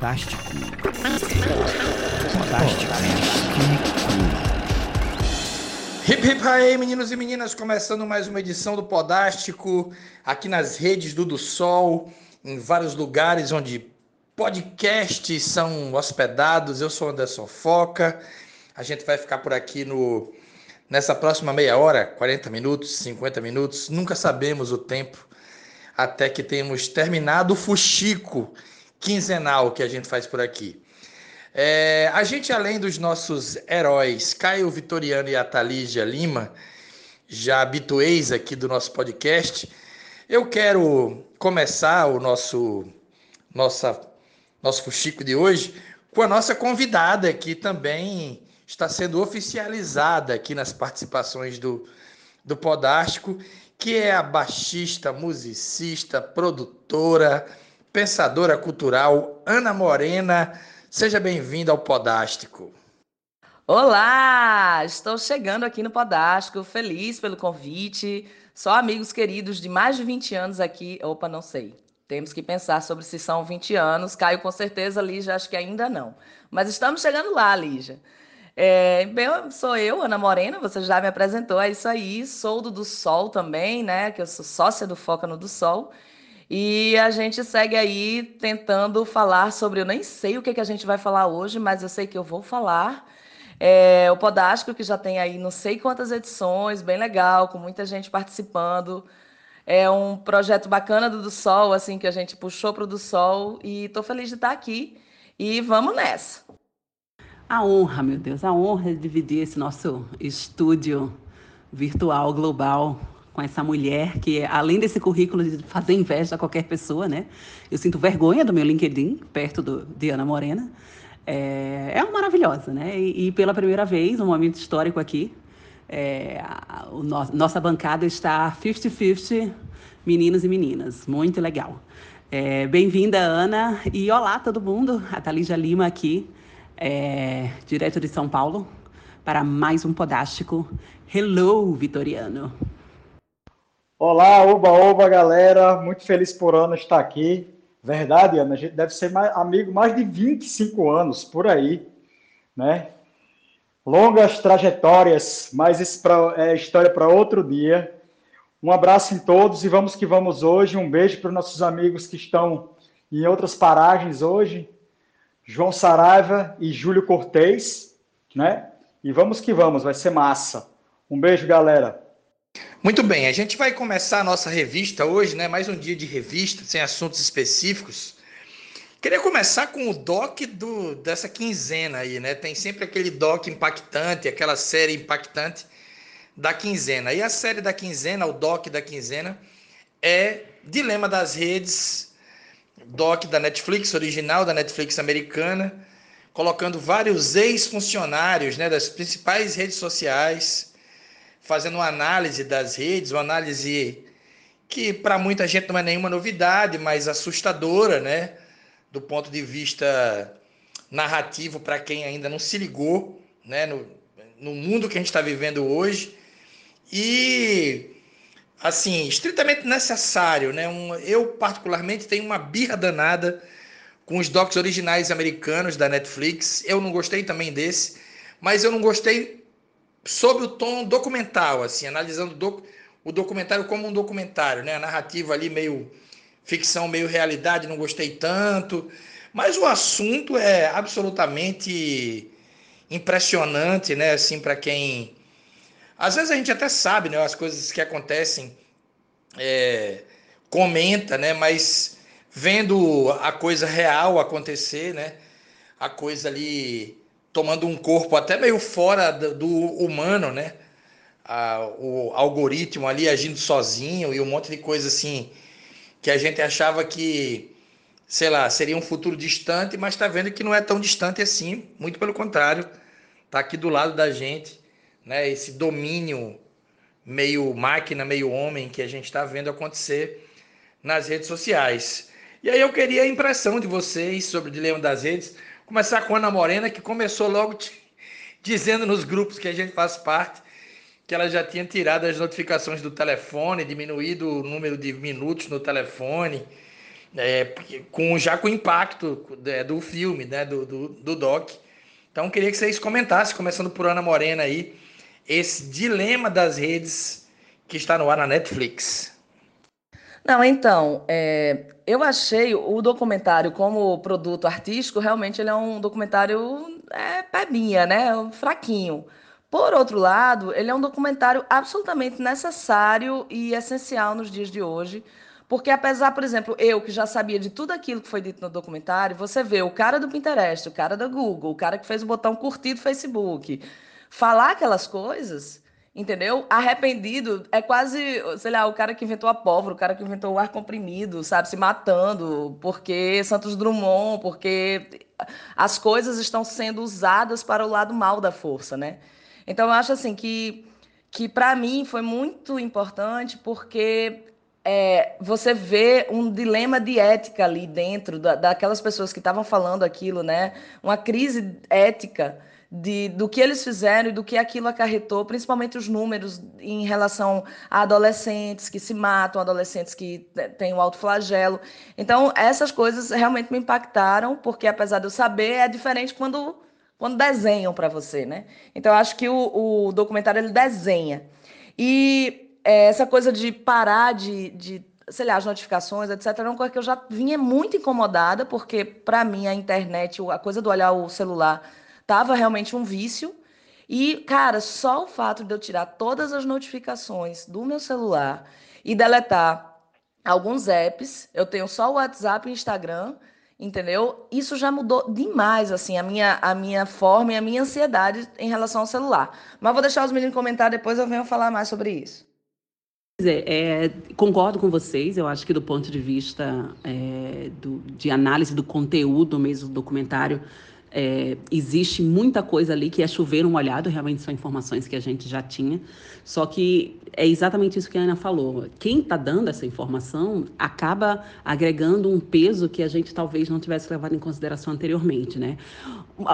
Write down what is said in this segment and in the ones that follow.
Podástico. Podástico. Hip hip aí, meninos e meninas, começando mais uma edição do Podástico, aqui nas redes do Do Sol, em vários lugares onde podcasts são hospedados. Eu sou Anderson Foca. A gente vai ficar por aqui no nessa próxima meia hora, 40 minutos, 50 minutos, nunca sabemos o tempo até que temos terminado o fuxico quinzenal que a gente faz por aqui. É, a gente, além dos nossos heróis, Caio Vitoriano e Atalígia Lima, já habituês aqui do nosso podcast, eu quero começar o nosso, nossa, nosso fuxico de hoje com a nossa convidada, que também está sendo oficializada aqui nas participações do, do Podástico, que é a baixista, musicista, produtora, pensadora cultural Ana Morena. Seja bem-vinda ao Podástico. Olá! Estou chegando aqui no Podástico, feliz pelo convite. Só amigos queridos de mais de 20 anos aqui. Opa, não sei. Temos que pensar sobre se são 20 anos. Caio, com certeza, Lígia, acho que ainda não. Mas estamos chegando lá, Lígia. É, bem, sou eu, Ana Morena, você já me apresentou, é isso aí. Sou do Do Sol também, né? Que eu sou sócia do Foca no Do Sol. E a gente segue aí tentando falar sobre. Eu nem sei o que, que a gente vai falar hoje, mas eu sei que eu vou falar. É, o Podástico, que já tem aí não sei quantas edições, bem legal, com muita gente participando. É um projeto bacana do Do Sol, assim, que a gente puxou para o Do Sol. E estou feliz de estar aqui. E vamos nessa. A honra, meu Deus, a honra de dividir esse nosso estúdio virtual global com essa mulher que, além desse currículo de fazer inveja a qualquer pessoa, né? Eu sinto vergonha do meu LinkedIn, perto do, de Ana Morena. É, é uma maravilhosa, né? E, e, pela primeira vez, um momento histórico aqui, é, a, o no, nossa bancada está 50-50, meninos e meninas. Muito legal. É, Bem-vinda, Ana. E olá, todo mundo. A Thalija Lima aqui é, direto de São Paulo, para mais um Podástico. Hello, Vitoriano! Olá, oba, oba, galera! Muito feliz por Ana estar aqui. Verdade, Ana, a gente deve ser mais, amigo mais de 25 anos, por aí, né? Longas trajetórias, mas isso pra, é história para outro dia. Um abraço em todos e vamos que vamos hoje. Um beijo para os nossos amigos que estão em outras paragens hoje. João Saraiva e Júlio Cortez, né? E vamos que vamos, vai ser massa. Um beijo, galera. Muito bem, a gente vai começar a nossa revista hoje, né? Mais um dia de revista, sem assuntos específicos. Queria começar com o doc do, dessa quinzena aí, né? Tem sempre aquele doc impactante, aquela série impactante da quinzena. E a série da quinzena, o doc da quinzena, é Dilema das Redes doc da Netflix, original da Netflix americana, colocando vários ex-funcionários né, das principais redes sociais, fazendo uma análise das redes, uma análise que para muita gente não é nenhuma novidade, mas assustadora, né? Do ponto de vista narrativo para quem ainda não se ligou, né? No, no mundo que a gente está vivendo hoje. E assim, estritamente necessário, né? Um, eu, particularmente, tenho uma birra danada com os docs originais americanos da Netflix. Eu não gostei também desse, mas eu não gostei sob o tom documental, assim, analisando doc, o documentário como um documentário, né? A narrativa ali meio ficção, meio realidade, não gostei tanto. Mas o assunto é absolutamente impressionante, né? Assim, para quem às vezes a gente até sabe, né, as coisas que acontecem, é, comenta, né, mas vendo a coisa real acontecer, né, a coisa ali tomando um corpo até meio fora do, humano, né, a, o algoritmo ali agindo sozinho e um monte de coisa assim que a gente achava que, sei lá, seria um futuro distante, mas está vendo que não é tão distante assim, muito pelo contrário, está aqui do lado da gente né, esse domínio meio máquina, meio homem que a gente está vendo acontecer nas redes sociais. E aí eu queria a impressão de vocês sobre o dilema das redes. Começar com Ana Morena, que começou logo dizendo nos grupos que a gente faz parte que ela já tinha tirado as notificações do telefone, diminuído o número de minutos no telefone, é, com já com o impacto é, do filme, né, do, do, do doc. Então, queria que vocês comentassem, começando por Ana Morena aí, esse dilema das redes que está no ar na Netflix. Não, então, é, eu achei o documentário como produto artístico, realmente ele é um documentário é, pebinha, né? Fraquinho. Por outro lado, ele é um documentário absolutamente necessário e essencial nos dias de hoje, porque apesar, por exemplo, eu que já sabia de tudo aquilo que foi dito no documentário, você vê o cara do Pinterest, o cara da Google, o cara que fez o botão curtir do Facebook, falar aquelas coisas, entendeu? Arrependido é quase, sei lá, o cara que inventou a pólvora, o cara que inventou o ar comprimido, sabe, se matando, porque Santos Drummond, porque as coisas estão sendo usadas para o lado mal da força, né? Então eu acho assim que que para mim foi muito importante porque é, você vê um dilema de ética ali dentro da, daquelas pessoas que estavam falando aquilo, né? Uma crise ética de, do que eles fizeram e do que aquilo acarretou, principalmente os números em relação a adolescentes que se matam, adolescentes que têm o alto flagelo. Então, essas coisas realmente me impactaram, porque apesar de eu saber, é diferente quando, quando desenham para você, né? Então, acho que o, o documentário ele desenha. E é, essa coisa de parar de, de sei lá, as notificações, etc., era uma coisa que eu já vinha muito incomodada, porque, para mim, a internet, a coisa do olhar o celular Tava realmente um vício. E, cara, só o fato de eu tirar todas as notificações do meu celular e deletar alguns apps, eu tenho só o WhatsApp e Instagram, entendeu? Isso já mudou demais, assim, a minha, a minha forma e a minha ansiedade em relação ao celular. Mas vou deixar os meninos comentar, depois eu venho falar mais sobre isso. É, concordo com vocês. Eu acho que do ponto de vista é, do, de análise do conteúdo mesmo do documentário, é, existe muita coisa ali que é chover um olhado, realmente são informações que a gente já tinha. Só que é exatamente isso que a Ana falou. Quem está dando essa informação acaba agregando um peso que a gente talvez não tivesse levado em consideração anteriormente, né?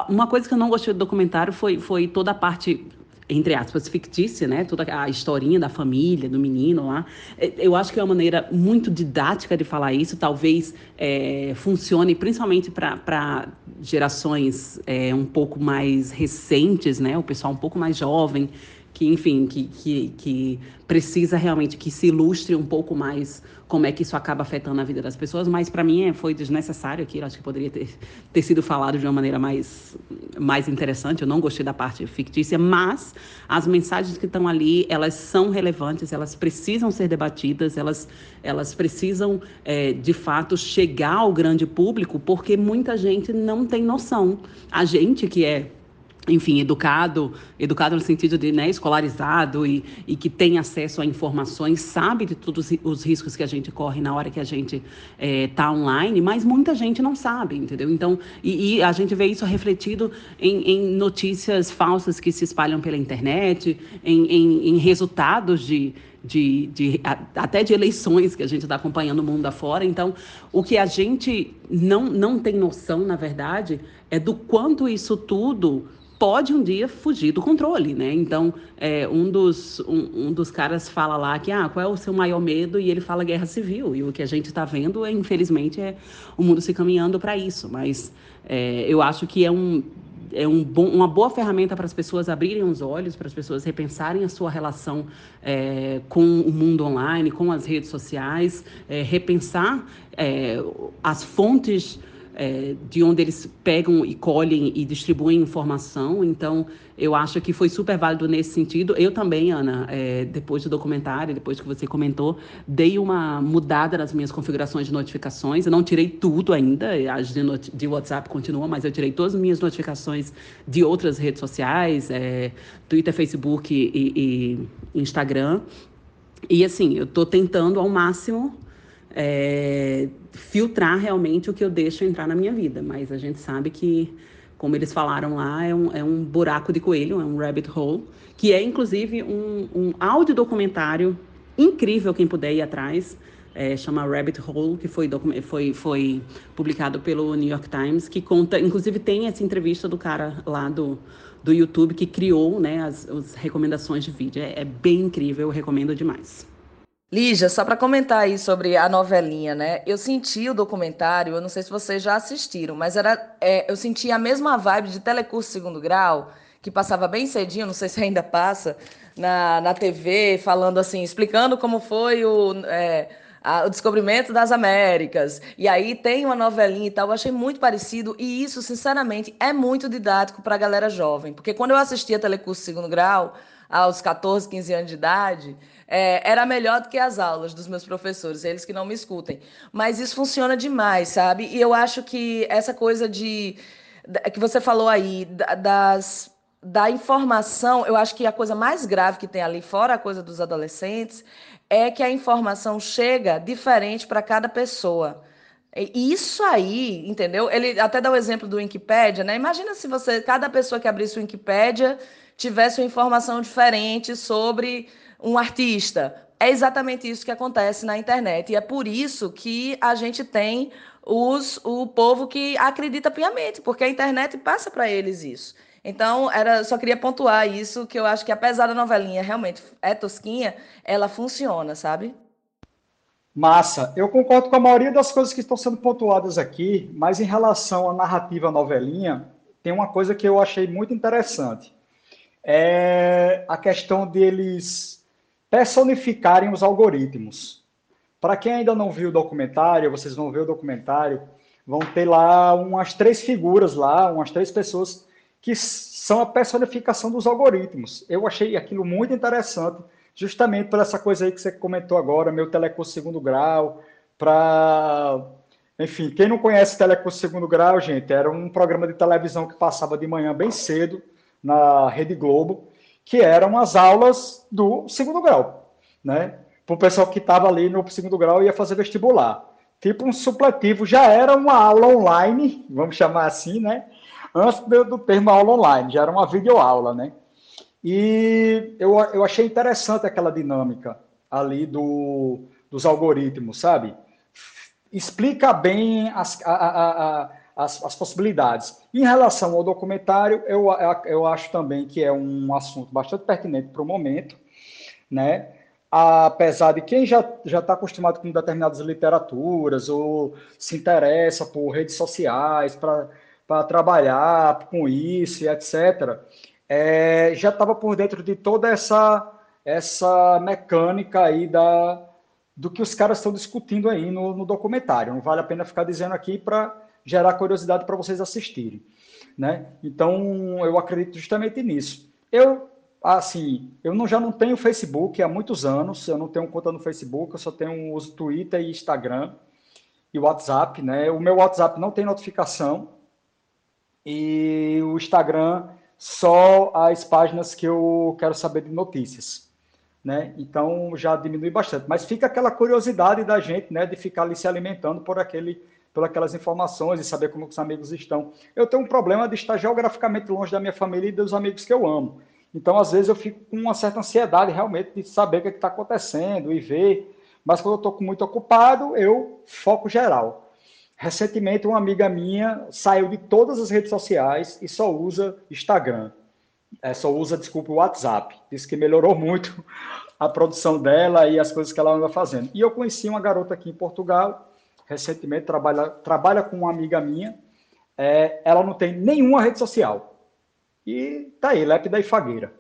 Uma coisa que eu não gostei do documentário foi, foi toda a parte entre aspas, fictícia, né? Toda a historinha da família, do menino lá. É, eu acho que é uma maneira muito didática de falar isso. Talvez é, funcione principalmente para gerações é, um pouco mais recentes, né? O pessoal um pouco mais jovem que, enfim, que, que, que precisa realmente que se ilustre um pouco mais como é que isso acaba afetando a vida das pessoas, mas para mim é, foi desnecessário aqui, acho que poderia ter, ter sido falado de uma maneira mais, mais interessante, eu não gostei da parte fictícia, mas as mensagens que estão ali, elas são relevantes, elas precisam ser debatidas, elas, elas precisam, é, de fato, chegar ao grande público, porque muita gente não tem noção. A gente que é enfim, educado, educado no sentido de né, escolarizado e, e que tem acesso a informações, sabe de todos os riscos que a gente corre na hora que a gente está eh, é, online, mas muita gente não sabe, entendeu? Então, e, e a gente vê isso refletido em, em, notícias falsas que se espalham pela internet, em, em, em resultados de, de, de, até de eleições que a gente está acompanhando o mundo afora. Então, o que a gente não, não tem noção, na verdade, é do quanto isso tudo pode um dia fugir do controle, né? Então, é, um, dos, um, um, dos caras fala lá que, ah, qual é o seu maior medo? E ele fala guerra civil. E o que a gente está vendo, é, infelizmente, é o mundo se caminhando para isso. Mas é, eu acho que é um é um bom, uma boa ferramenta para as pessoas abrirem os olhos, para as pessoas repensarem a sua relação é, com o mundo online, com as redes sociais, é, repensar é, as fontes é, de onde eles pegam e colhem e distribuem informação. Então, eu acho que foi super válido nesse sentido. Eu também, Ana, é, depois do documentário, depois que você comentou, dei uma mudada nas minhas configurações de notificações. Eu não tirei tudo ainda, as de, de WhatsApp continuam, mas eu tirei todas as minhas notificações de outras redes sociais, é, Twitter, Facebook e, e Instagram. E assim, eu estou tentando ao máximo é, filtrar realmente o que eu deixo entrar na minha vida. Mas a gente sabe que, como eles falaram lá, é um, é um buraco de coelho, é um rabbit hole, que é inclusive um, um áudio documentário incrível, quem puder ir atrás. É, chama Rabbit Hole, que foi, foi, foi publicado pelo New York Times, que conta, inclusive tem essa entrevista do cara lá do, do YouTube que criou né, as, as recomendações de vídeo. É, é bem incrível, eu recomendo demais. Lígia, só para comentar aí sobre a novelinha, né? Eu senti o documentário, eu não sei se vocês já assistiram, mas era, é, eu senti a mesma vibe de Telecurso Segundo Grau, que passava bem cedinho, não sei se ainda passa, na, na TV, falando assim, explicando como foi o, é, a, o descobrimento das Américas. E aí tem uma novelinha e tal, eu achei muito parecido, e isso, sinceramente, é muito didático para a galera jovem, porque quando eu assistia Telecurso Segundo Grau, aos 14, 15 anos de idade, é, era melhor do que as aulas dos meus professores, eles que não me escutem. Mas isso funciona demais, sabe? E eu acho que essa coisa de que você falou aí das da informação, eu acho que a coisa mais grave que tem ali, fora a coisa dos adolescentes, é que a informação chega diferente para cada pessoa. E isso aí, entendeu? Ele até dá o exemplo do Wikipedia, né? Imagina se você, cada pessoa que abrisse o Wikipedia tivesse uma informação diferente sobre um artista. É exatamente isso que acontece na internet. E é por isso que a gente tem os, o povo que acredita piamente, porque a internet passa para eles isso. Então, era, só queria pontuar isso, que eu acho que apesar da novelinha realmente é tosquinha, ela funciona, sabe? Massa. Eu concordo com a maioria das coisas que estão sendo pontuadas aqui, mas em relação à narrativa novelinha, tem uma coisa que eu achei muito interessante. É a questão deles personificarem os algoritmos. Para quem ainda não viu o documentário, vocês vão ver o documentário, vão ter lá umas três figuras lá, umas três pessoas que são a personificação dos algoritmos. Eu achei aquilo muito interessante, justamente por essa coisa aí que você comentou agora, meu telecurso segundo grau, para enfim, quem não conhece Telecurso Segundo Grau, gente, era um programa de televisão que passava de manhã bem cedo na Rede Globo que eram as aulas do segundo grau, né? Para o pessoal que estava ali no segundo grau e ia fazer vestibular. Tipo um supletivo, já era uma aula online, vamos chamar assim, né? Antes do termo aula online, já era uma videoaula, né? E eu, eu achei interessante aquela dinâmica ali do, dos algoritmos, sabe? Explica bem as, a, a as, as possibilidades. Em relação ao documentário, eu, eu acho também que é um assunto bastante pertinente para o momento, né? apesar de quem já já está acostumado com determinadas literaturas ou se interessa por redes sociais para trabalhar com isso e etc., é, já estava por dentro de toda essa essa mecânica aí da do que os caras estão discutindo aí no, no documentário. Não vale a pena ficar dizendo aqui para gerar curiosidade para vocês assistirem. Né? Então, eu acredito justamente nisso. Eu, assim, eu não, já não tenho Facebook há muitos anos, eu não tenho conta no Facebook, eu só tenho uso Twitter e Instagram e WhatsApp, né? O meu WhatsApp não tem notificação e o Instagram só as páginas que eu quero saber de notícias, né? Então já diminui bastante, mas fica aquela curiosidade da gente, né, de ficar ali se alimentando por aquele por aquelas informações e saber como os amigos estão. Eu tenho um problema de estar geograficamente longe da minha família e dos amigos que eu amo. Então, às vezes, eu fico com uma certa ansiedade realmente de saber o que é está acontecendo e ver. Mas quando eu estou muito ocupado, eu foco geral. Recentemente, uma amiga minha saiu de todas as redes sociais e só usa Instagram. É, só usa, desculpa, o WhatsApp. Diz que melhorou muito a produção dela e as coisas que ela anda fazendo. E eu conheci uma garota aqui em Portugal recentemente, trabalha, trabalha com uma amiga minha, é, ela não tem nenhuma rede social. E tá aí, Lépida e Fagueira.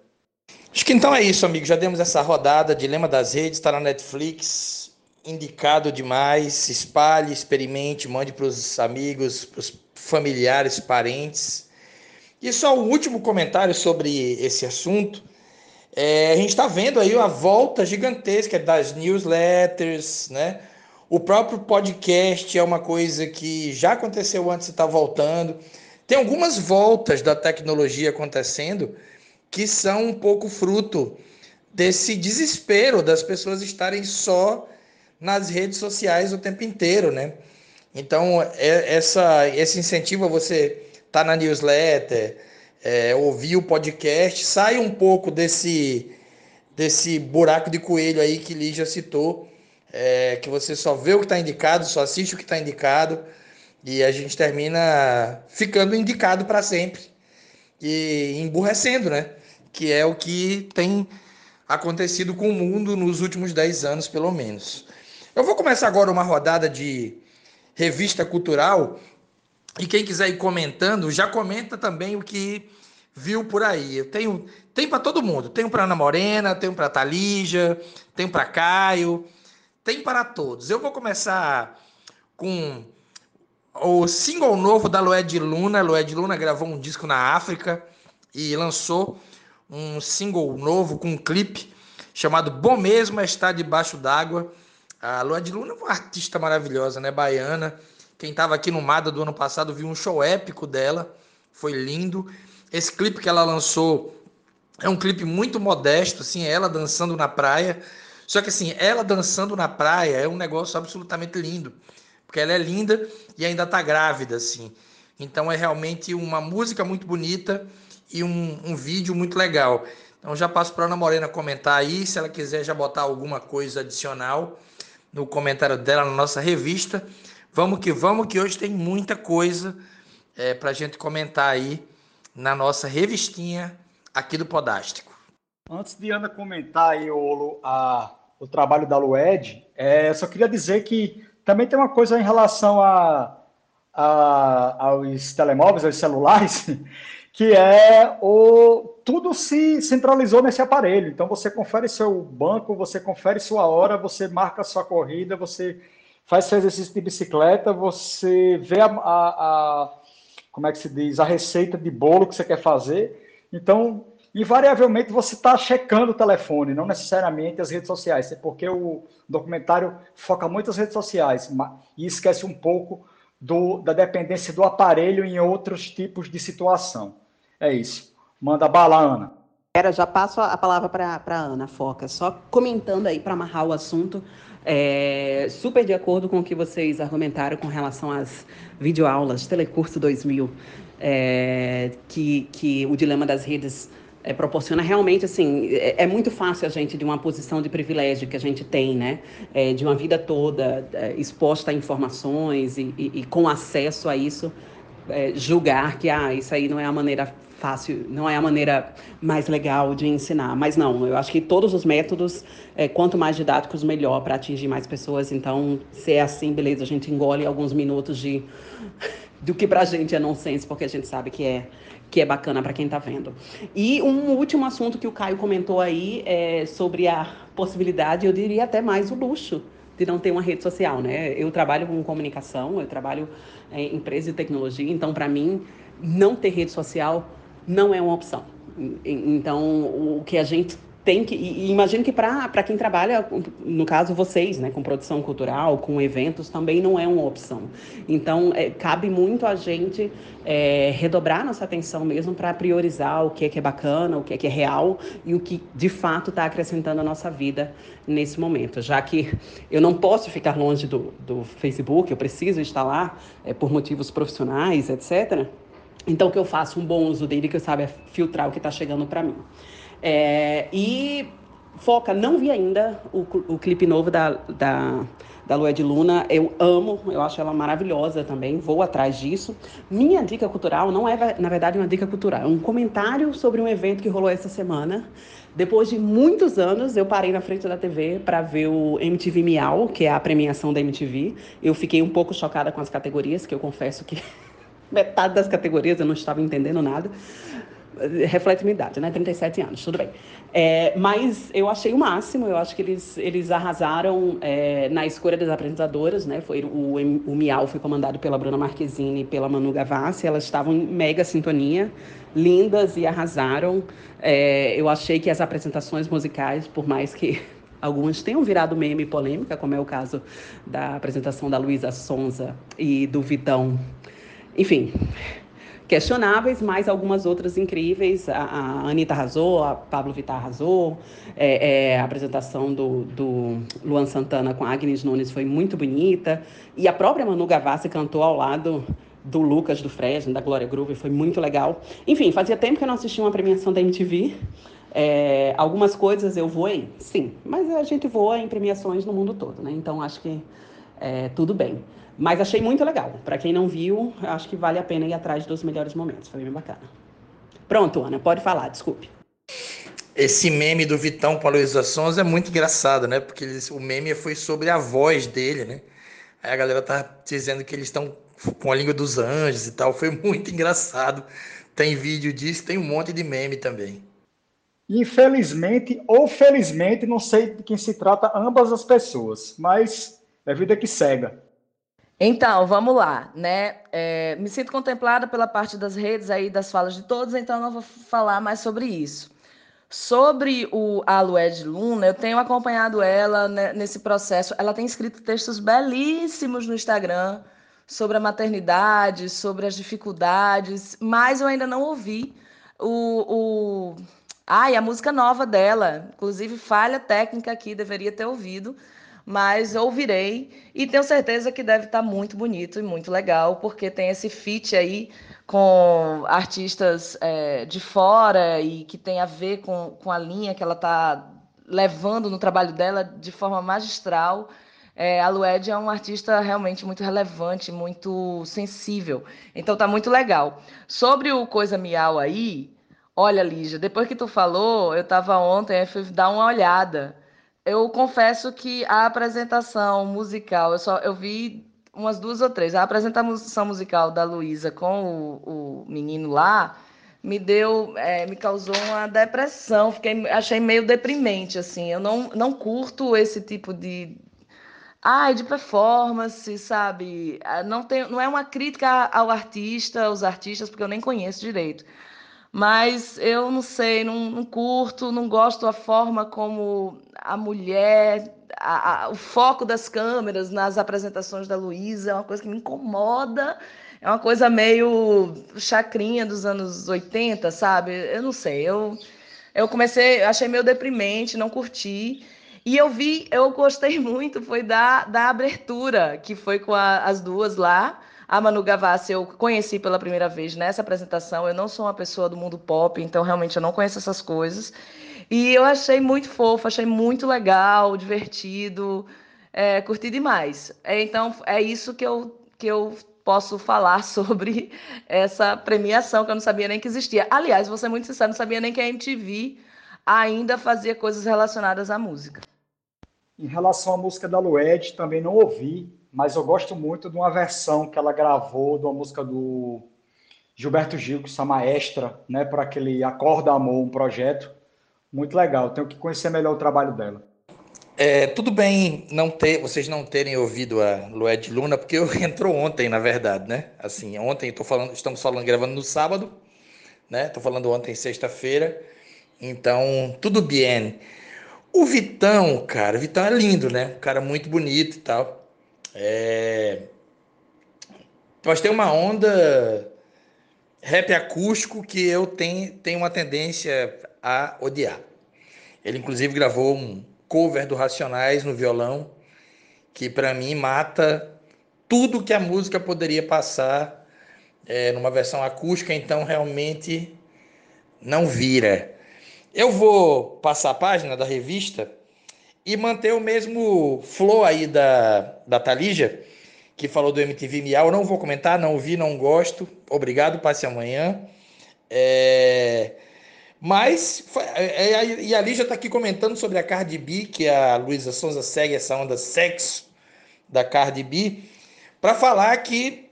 Acho que então é isso, amigo. Já demos essa rodada, Dilema das Redes, está na Netflix, indicado demais. Espalhe, experimente, mande para os amigos, para os familiares, parentes. E só o último comentário sobre esse assunto. É, a gente está vendo aí a volta gigantesca das newsletters, né? O próprio podcast é uma coisa que já aconteceu antes e está voltando. Tem algumas voltas da tecnologia acontecendo que são um pouco fruto desse desespero das pessoas estarem só nas redes sociais o tempo inteiro, né? Então, é, essa, esse incentivo a você estar tá na newsletter, é, ouvir o podcast, sai um pouco desse, desse buraco de coelho aí que Lígia citou, é, que você só vê o que está indicado, só assiste o que está indicado, e a gente termina ficando indicado para sempre e emburrecendo, né? Que é o que tem acontecido com o mundo nos últimos 10 anos, pelo menos. Eu vou começar agora uma rodada de revista cultural e quem quiser ir comentando, já comenta também o que viu por aí. Eu tenho, tem para todo mundo. Tenho para Ana Morena, tenho para Talija, tenho para Caio, tem para todos. Eu vou começar com o single novo da Lued Luna. Lued Luna gravou um disco na África e lançou um single novo com um clipe chamado Bom Mesmo é Estar Debaixo d'Água. A Lued Luna é uma artista maravilhosa, né? Baiana. Quem estava aqui no Mada do ano passado viu um show épico dela. Foi lindo. Esse clipe que ela lançou é um clipe muito modesto, assim, ela dançando na praia. Só que assim, ela dançando na praia é um negócio absolutamente lindo, porque ela é linda e ainda está grávida, assim. Então é realmente uma música muito bonita e um, um vídeo muito legal. Então já passo para Ana Morena comentar aí, se ela quiser já botar alguma coisa adicional no comentário dela na nossa revista. Vamos que vamos, que hoje tem muita coisa é, para a gente comentar aí na nossa revistinha aqui do Podástico. Antes de Ana comentar aí, Olo, a, o trabalho da Lued, é, só queria dizer que também tem uma coisa em relação a, a, aos telemóveis, aos celulares, que é o tudo se centralizou nesse aparelho. Então você confere seu banco, você confere sua hora, você marca sua corrida, você faz seu exercício de bicicleta, você vê a, a, a como é que se diz, a receita de bolo que você quer fazer. Então, invariavelmente você está checando o telefone, não necessariamente as redes sociais, porque o documentário foca muito as redes sociais e esquece um pouco do, da dependência do aparelho em outros tipos de situação. É isso. Manda bala, Ana. Era, já passo a palavra para a Ana Foca, só comentando aí para amarrar o assunto, é, super de acordo com o que vocês argumentaram com relação às videoaulas, Telecurso 2000, é, que, que o dilema das redes é, proporciona realmente assim é, é, muito fácil a gente de uma posição de privilégio que a gente tem né? É, de uma vida toda é, exposta a informações e, e, e, com acesso a isso é, julgar que ah isso aí não é a maneira fácil não é a maneira mais legal de ensinar. Mas não eu acho que todos os métodos é, quanto mais didáticos melhor para atingir mais pessoas. Então se é assim beleza a gente engole alguns minutos de do que para a gente é nonsense porque a gente sabe que é que é bacana para quem está vendo. E um último assunto que o Caio comentou aí é sobre a possibilidade, eu diria até mais o luxo de não ter uma rede social, né? Eu trabalho com comunicação, eu trabalho em empresa de tecnologia, então para mim não ter rede social não é uma opção. Então o que a gente tem que. E imagino que para quem trabalha, no caso vocês, né, com produção cultural, com eventos, também não é uma opção. Então, é, cabe muito a gente é, redobrar nossa atenção mesmo para priorizar o que é que é bacana, o que é que é real e o que de fato está acrescentando a nossa vida nesse momento. Já que eu não posso ficar longe do, do Facebook, eu preciso estar lá é, por motivos profissionais, etc. Então, que eu faço um bom uso dele, que eu saiba filtrar o que está chegando para mim. É, e Foca, não vi ainda o, o clipe novo da, da, da Lua de Luna. Eu amo, eu acho ela maravilhosa também, vou atrás disso. Minha dica cultural não é, na verdade, uma dica cultural, é um comentário sobre um evento que rolou essa semana. Depois de muitos anos, eu parei na frente da TV para ver o MTV Miau, que é a premiação da MTV. Eu fiquei um pouco chocada com as categorias, que eu confesso que metade das categorias eu não estava entendendo nada reflete minha idade, né? 37 anos, tudo bem. É, mas eu achei o máximo, eu acho que eles, eles arrasaram é, na escolha das apresentadoras, né? Foi, o, o Miau foi comandado pela Bruna Marquezine e pela Manu Gavassi, elas estavam em mega sintonia, lindas e arrasaram. É, eu achei que as apresentações musicais, por mais que algumas tenham virado meme polêmica, como é o caso da apresentação da Luísa Sonza e do Vitão, enfim, questionáveis, mas algumas outras incríveis. A, a Anitta arrasou, a Pablo Vittar arrasou, é, é, a apresentação do, do Luan Santana com a Agnes Nunes foi muito bonita, e a própria Manu Gavassi cantou ao lado do Lucas do Fresno, da Glória Groove, foi muito legal. Enfim, fazia tempo que eu não assistia uma premiação da MTV. É, algumas coisas eu voei, sim, mas a gente voa em premiações no mundo todo, né? Então acho que é, tudo bem. Mas achei muito legal. Para quem não viu, acho que vale a pena ir atrás dos melhores momentos. Foi bem bacana. Pronto, Ana, pode falar, desculpe. esse meme do Vitão com a Luísa Sons é muito engraçado, né? Porque eles, o meme foi sobre a voz dele, né? Aí a galera tá dizendo que eles estão com a língua dos anjos e tal. Foi muito engraçado. Tem vídeo disso, tem um monte de meme também. Infelizmente ou felizmente, não sei de quem se trata ambas as pessoas, mas é vida que cega. Então, vamos lá, né? É, me sinto contemplada pela parte das redes aí, das falas de todos, então não vou falar mais sobre isso. Sobre o, a Lued Luna, eu tenho acompanhado ela né, nesse processo. Ela tem escrito textos belíssimos no Instagram sobre a maternidade, sobre as dificuldades, mas eu ainda não ouvi o, o... Ai, a música nova dela. Inclusive, falha técnica aqui, deveria ter ouvido, mas ouvirei e tenho certeza que deve estar muito bonito e muito legal, porque tem esse feat aí com artistas é, de fora e que tem a ver com, com a linha que ela está levando no trabalho dela de forma magistral. É, a Lued é um artista realmente muito relevante, muito sensível. Então tá muito legal. Sobre o Coisa Miau aí, olha, Lígia, depois que tu falou, eu estava ontem, eu fui dar uma olhada. Eu confesso que a apresentação musical, eu só eu vi umas duas ou três. A apresentação musical da Luísa com o, o, menino lá me deu, é, me causou uma depressão. Fiquei, achei meio deprimente assim. Eu não, não curto esse tipo de ai, de performance, sabe? Ah, não tem, não é uma crítica ao artista, aos artistas, porque eu nem conheço direito. Mas eu não sei, não, não curto, não gosto da forma como a mulher a, a, o foco das câmeras nas apresentações da Luísa é uma coisa que me incomoda. É uma coisa meio chacrinha dos anos 80, sabe? Eu não sei. Eu, eu comecei, achei meio deprimente, não curti. E eu vi, eu gostei muito, foi da, da abertura, que foi com a, as duas lá. A Manu Gavassi eu conheci pela primeira vez nessa apresentação. Eu não sou uma pessoa do mundo pop, então realmente eu não conheço essas coisas. E eu achei muito fofo, achei muito legal, divertido, é, curti demais. É, então, é isso que eu, que eu posso falar sobre essa premiação, que eu não sabia nem que existia. Aliás, vou ser muito sincero, não sabia nem que a MTV ainda fazia coisas relacionadas à música. Em relação à música da Lued, também não ouvi, mas eu gosto muito de uma versão que ela gravou de uma música do Gilberto Gil, que é maestra, né, para aquele Acorda Amor, um projeto muito legal. Tenho que conhecer melhor o trabalho dela. É, tudo bem não ter, vocês não terem ouvido a Lued Luna, porque eu entrou ontem, na verdade, né? Assim, ontem tô falando, estamos falando, gravando no sábado, né? Tô falando ontem, sexta-feira. Então, tudo bem. O Vitão, cara, o Vitão é lindo, né? Um cara muito bonito e tal. É... Tem uma onda rap acústico que eu tenho, tenho uma tendência a odiar. Ele, inclusive, gravou um cover do Racionais no violão, que para mim mata tudo que a música poderia passar é, numa versão acústica, então realmente não vira. Eu vou passar a página da revista e manter o mesmo flow aí da, da Talija, que falou do MTV Miau. Eu não vou comentar, não ouvi, não gosto. Obrigado, passe amanhã. É... Mas, é, é, e a Lígia está aqui comentando sobre a Cardi B, que a Luísa Sonza segue essa onda sexo da Cardi B, para falar que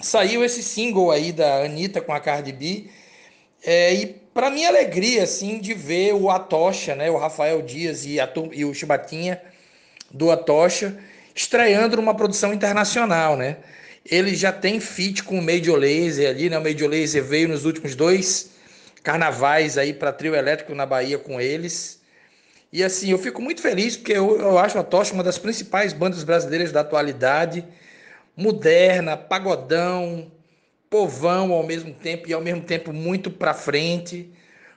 saiu esse single aí da Anitta com a Cardi B. É, e para minha alegria, assim, de ver o Atocha, né, o Rafael Dias e, a, e o Chibatinha do Atocha estreando numa produção internacional, né? Ele já tem feat com o Major Lazer ali, né? O Major Lazer veio nos últimos dois carnavais aí para trio elétrico na Bahia com eles. E assim, eu fico muito feliz porque eu, eu acho a Tocha uma das principais bandas brasileiras da atualidade, moderna, pagodão, povão ao mesmo tempo e ao mesmo tempo muito para frente.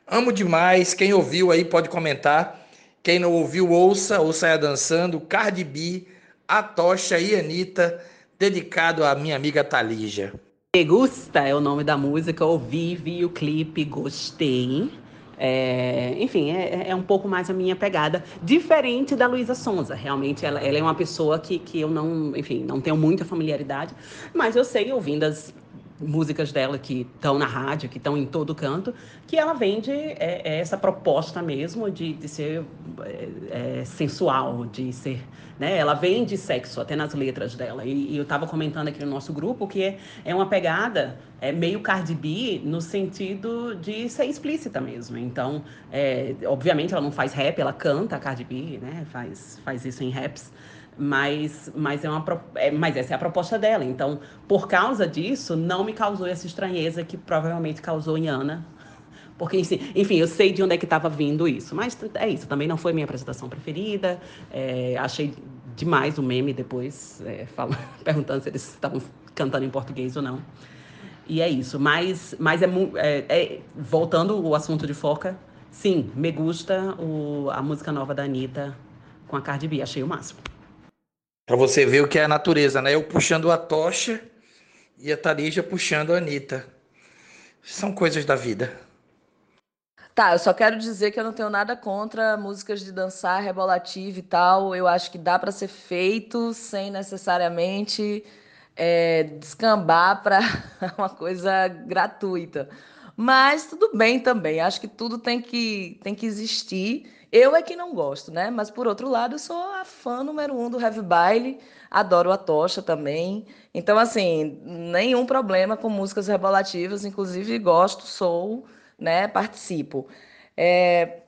Amo demais. Quem ouviu aí pode comentar. Quem não ouviu, ouça ou saia dançando. Cardi B, a Tocha e Anitta, dedicado à minha amiga Talija. Me Gusta é o nome da música, ouvi, vi o clipe, gostei. É, enfim, é, é, um pouco mais a minha pegada, diferente da Luísa Sonza. Realmente, ela, ela, é uma pessoa que, que eu não, enfim, não tenho muita familiaridade, mas eu sei, ouvindo as músicas dela que estão na rádio, que estão em todo canto, que ela vende é, é essa proposta mesmo de, de ser é, é, sensual, de ser. Né? Ela vende sexo até nas letras dela. E, e eu estava comentando aqui no nosso grupo que é, é uma pegada é, meio Cardi B no sentido de ser explícita mesmo. Então, é, obviamente, ela não faz rap, ela canta Cardi B, né? faz, faz isso em raps mas, mas, é uma, é, mas essa é a proposta dela. Então, por causa disso, não me causou essa estranheza que provavelmente causou em Ana. Porque, enfim, eu sei de onde é que estava vindo isso. Mas é isso, também não foi minha apresentação preferida. É, achei demais o meme depois, é, falando, perguntando se eles estavam cantando em português ou não. E é isso. Mas, mas é, é, é voltando ao assunto de foca, sim, me gusta o, a música nova da Anitta com a Cardi B. Achei o máximo. Para você ver o que é a natureza, né? Eu puxando a tocha e a Tarija puxando a Anitta. São coisas da vida. Tá, eu só quero dizer que eu não tenho nada contra músicas de dançar, rebolativa e tal. Eu acho que dá para ser feito sem necessariamente é, descambar para uma coisa gratuita. Mas tudo bem também. Acho que tudo tem que, tem que existir eu é que não gosto, né? Mas por outro lado, eu sou a fã número um do Heavy Baile, adoro a tocha também. Então, assim, nenhum problema com músicas rebolativas, inclusive gosto, sou, né? Participo. É...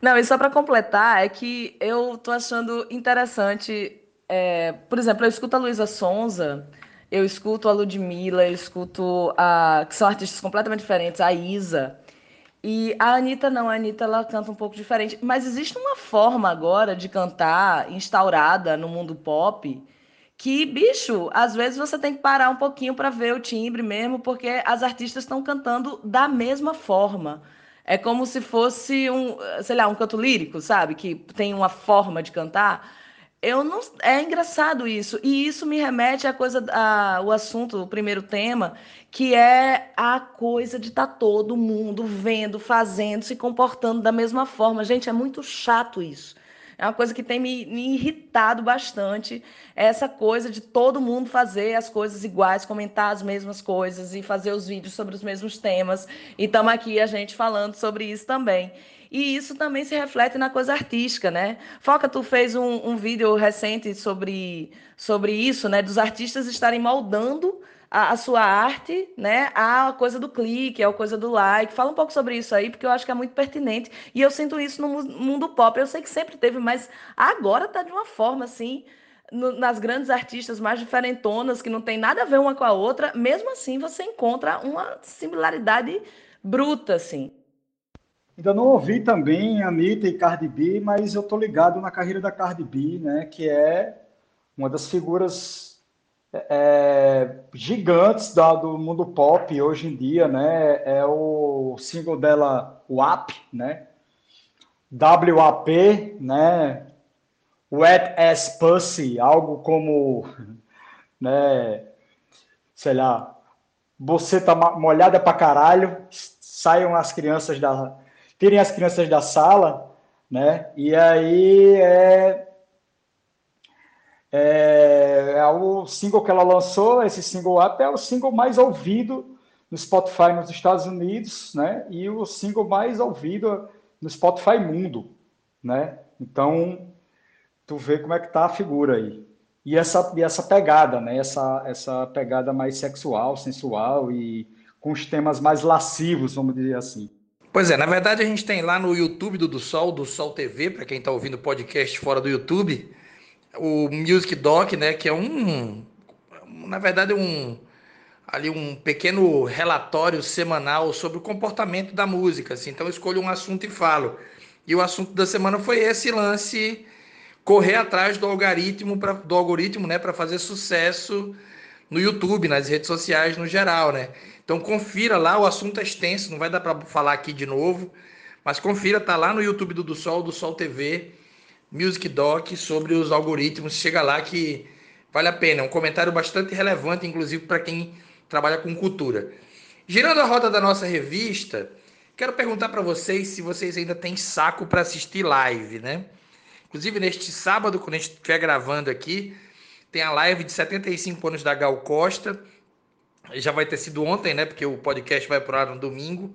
Não, e só para completar, é que eu tô achando interessante. É... Por exemplo, eu escuto a Luísa Sonza, eu escuto a Ludmilla, eu escuto a. que são artistas completamente diferentes, a Isa. E a Anitta não, a Anitta ela canta um pouco diferente. Mas existe uma forma agora de cantar instaurada no mundo pop que, bicho, às vezes você tem que parar um pouquinho para ver o timbre mesmo, porque as artistas estão cantando da mesma forma. É como se fosse um, sei lá, um canto lírico, sabe? Que tem uma forma de cantar. Eu não, é engraçado isso e isso me remete à coisa, a, o assunto, o primeiro tema, que é a coisa de estar tá todo mundo vendo, fazendo, se comportando da mesma forma. Gente, é muito chato isso. É uma coisa que tem me, me irritado bastante, essa coisa de todo mundo fazer as coisas iguais, comentar as mesmas coisas e fazer os vídeos sobre os mesmos temas. E estamos aqui a gente falando sobre isso também. E isso também se reflete na coisa artística, né? Foca, tu fez um, um vídeo recente sobre, sobre isso, né? Dos artistas estarem moldando a, a, sua arte, né? A coisa do clique, a coisa do like. Fala um pouco sobre isso aí, porque eu acho que é muito pertinente. E eu sinto isso no mundo pop. Eu sei que sempre teve, mas agora tá de uma forma assim. Nas grandes artistas mais diferentonas, que não tem nada a ver uma com a outra, mesmo assim você encontra uma similaridade bruta, assim. Ainda não ouvi também Anitta e Cardi B, mas eu tô ligado na carreira da Cardi B, né? Que é uma das figuras é, gigantes da, do mundo pop hoje em dia, né? É o single dela, WAP, né? WAP, né? Wet Ass Pussy, algo como, né? Sei lá, você tá molhada pra caralho, saiam as crianças da tirem as crianças da sala, né? E aí é, é, é, o single que ela lançou, esse single up é o single mais ouvido no Spotify nos Estados Unidos, né? E o single mais ouvido no Spotify mundo, né? Então, tu vê como é que tá a figura aí. E essa, e essa pegada, né? Essa, essa pegada mais sexual, sensual e com os temas mais lascivos, vamos dizer assim. Pois é, na verdade a gente tem lá no YouTube do, do Sol, do Sol TV, para quem está ouvindo podcast fora do YouTube, o Music Doc, né, que é um, na verdade um ali um pequeno relatório semanal sobre o comportamento da música, assim. Então eu escolho um assunto e falo. E o assunto da semana foi esse lance correr atrás do algoritmo para do algoritmo, né, para fazer sucesso no YouTube, nas redes sociais no geral, né? Então confira lá, o assunto é extenso, não vai dar para falar aqui de novo, mas confira, tá lá no YouTube do, do Sol, do Sol TV, Music Doc sobre os algoritmos, chega lá que vale a pena, é um comentário bastante relevante, inclusive para quem trabalha com cultura. Girando a roda da nossa revista, quero perguntar para vocês se vocês ainda têm saco para assistir live, né? Inclusive neste sábado, quando a gente estiver gravando aqui, tem a live de 75 anos da Gal Costa, Já vai ter sido ontem, né? Porque o podcast vai para no domingo,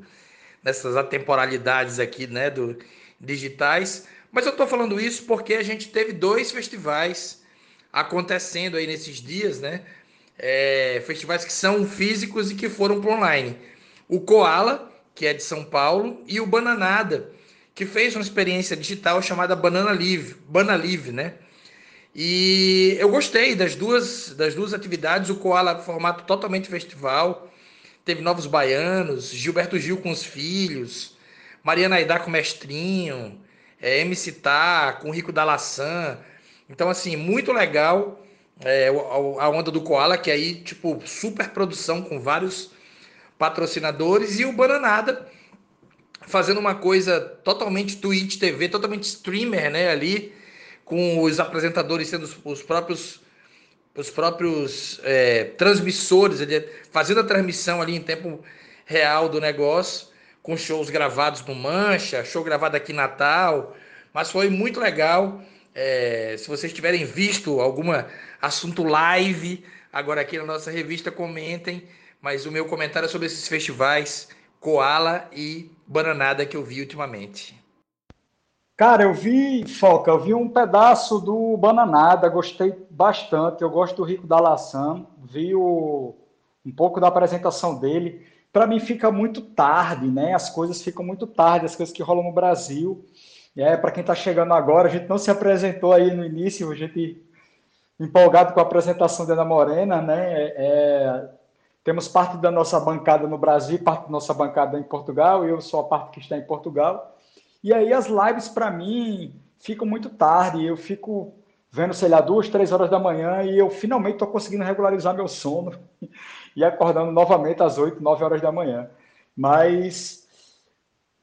nessas atemporalidades aqui, né? Do digitais. Mas eu estou falando isso porque a gente teve dois festivais acontecendo aí nesses dias, né? É, festivais que são físicos e que foram para online. O Koala, que é de São Paulo, e o Bananada, que fez uma experiência digital chamada Banana Live, Bana Live, né? E eu gostei das duas, das duas atividades. O Koala, formato totalmente festival, teve novos baianos, Gilberto Gil com os filhos, Mariana Aidá com mestrinho, é, MC Tá com Rico da Laçã. Então, assim, muito legal é, a onda do Koala, que aí, tipo, super produção com vários patrocinadores, e o Bananada fazendo uma coisa totalmente Twitch TV, totalmente streamer, né, ali, com os apresentadores sendo os, os próprios os próprios é, transmissores, fazendo a transmissão ali em tempo real do negócio, com shows gravados no Mancha, show gravado aqui em Natal, mas foi muito legal. É, se vocês tiverem visto algum assunto live, agora aqui na nossa revista, comentem. Mas o meu comentário é sobre esses festivais Koala e Bananada que eu vi ultimamente. Cara, eu vi, Foca, eu vi um pedaço do Bananada, gostei bastante. Eu gosto do Rico da Laçã, vi o, um pouco da apresentação dele. Para mim fica muito tarde, né? As coisas ficam muito tarde, as coisas que rolam no Brasil. É, para quem está chegando agora, a gente não se apresentou aí no início, a gente empolgado com a apresentação da Ana Morena, né? É, temos parte da nossa bancada no Brasil, parte da nossa bancada em Portugal, eu sou a parte que está em Portugal. E aí as lives, para mim, ficam muito tarde, eu fico vendo, sei lá, duas, três horas da manhã, e eu finalmente estou conseguindo regularizar meu sono e acordando novamente às oito, nove horas da manhã. Mas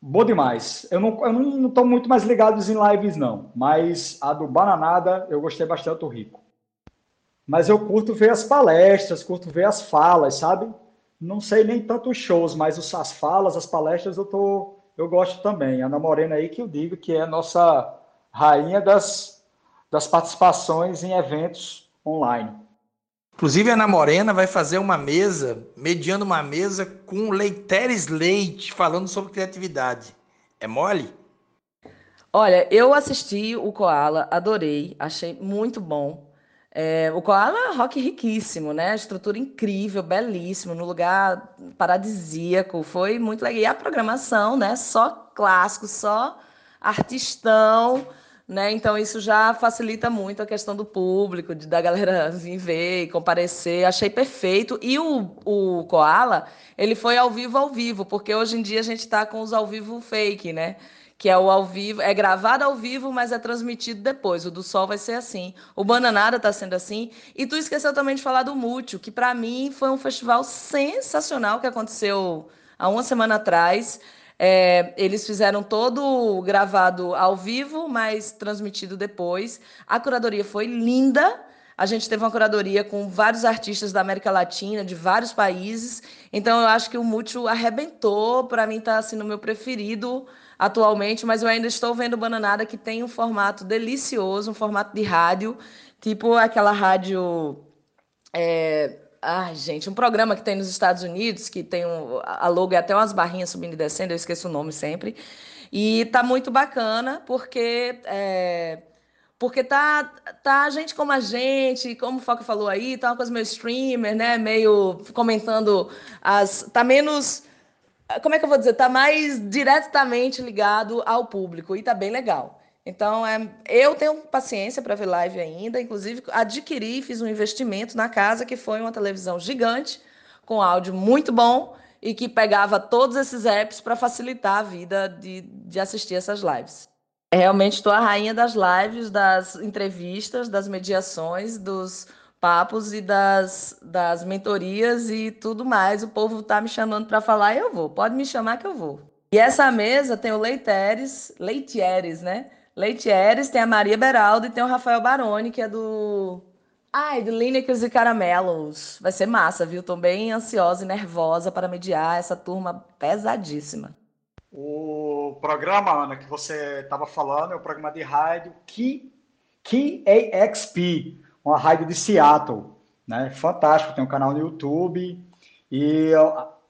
Bom demais. Eu não estou não, não muito mais ligado em lives, não. Mas a do Bananada eu gostei bastante do Rico. Mas eu curto ver as palestras, curto ver as falas, sabe? Não sei nem tanto os shows, mas as falas, as palestras eu, tô, eu gosto também. A Ana Morena aí que eu digo que é a nossa rainha das, das participações em eventos online. Inclusive, a Ana Morena vai fazer uma mesa, mediando uma mesa com Leiteres Leite, falando sobre criatividade. É mole? Olha, eu assisti o Koala, adorei, achei muito bom. É, o Koala é rock riquíssimo, né? Estrutura incrível, belíssimo, no lugar paradisíaco, foi muito legal. E a programação, né? Só clássico, só artistão. Né? Então, isso já facilita muito a questão do público, de, da galera vir ver e comparecer. Achei perfeito. E o, o Koala, ele foi ao vivo, ao vivo, porque hoje em dia a gente está com os ao vivo fake, né? Que é o ao vivo, é gravado ao vivo, mas é transmitido depois. O do Sol vai ser assim. O Bananada está sendo assim. E tu esqueceu também de falar do Mútil, que para mim foi um festival sensacional que aconteceu há uma semana atrás. É, eles fizeram todo gravado ao vivo, mas transmitido depois. A curadoria foi linda. A gente teve uma curadoria com vários artistas da América Latina, de vários países. Então, eu acho que o Mútil arrebentou. Para mim, está sendo o meu preferido atualmente, mas eu ainda estou vendo Bananada, que tem um formato delicioso, um formato de rádio, tipo aquela rádio. É, Ai, gente, um programa que tem nos Estados Unidos, que tem um, a logo e até umas barrinhas subindo e descendo, eu esqueço o nome sempre. E tá muito bacana, porque é, porque tá, tá gente como a gente, como o Foca falou aí, tá uma coisa meio streamer, né? Meio comentando as. tá menos. Como é que eu vou dizer? Tá mais diretamente ligado ao público e tá bem legal. Então, é, eu tenho paciência para ver live ainda. Inclusive, adquiri, fiz um investimento na casa, que foi uma televisão gigante, com áudio muito bom e que pegava todos esses apps para facilitar a vida de, de assistir essas lives. Realmente estou a rainha das lives, das entrevistas, das mediações, dos papos e das, das mentorias e tudo mais. O povo está me chamando para falar e eu vou. Pode me chamar que eu vou. E essa mesa tem o Leiteres, Leitieres, né? Leitieres, tem a Maria Beraldo e tem o Rafael Baroni, que é do. Ai, do Lineker e Caramelos. Vai ser massa, viu? Tô bem ansiosa e nervosa para mediar essa turma pesadíssima. O programa, Ana, que você estava falando é o programa de rádio AXP, uma rádio de Seattle. Né? Fantástico, tem um canal no YouTube E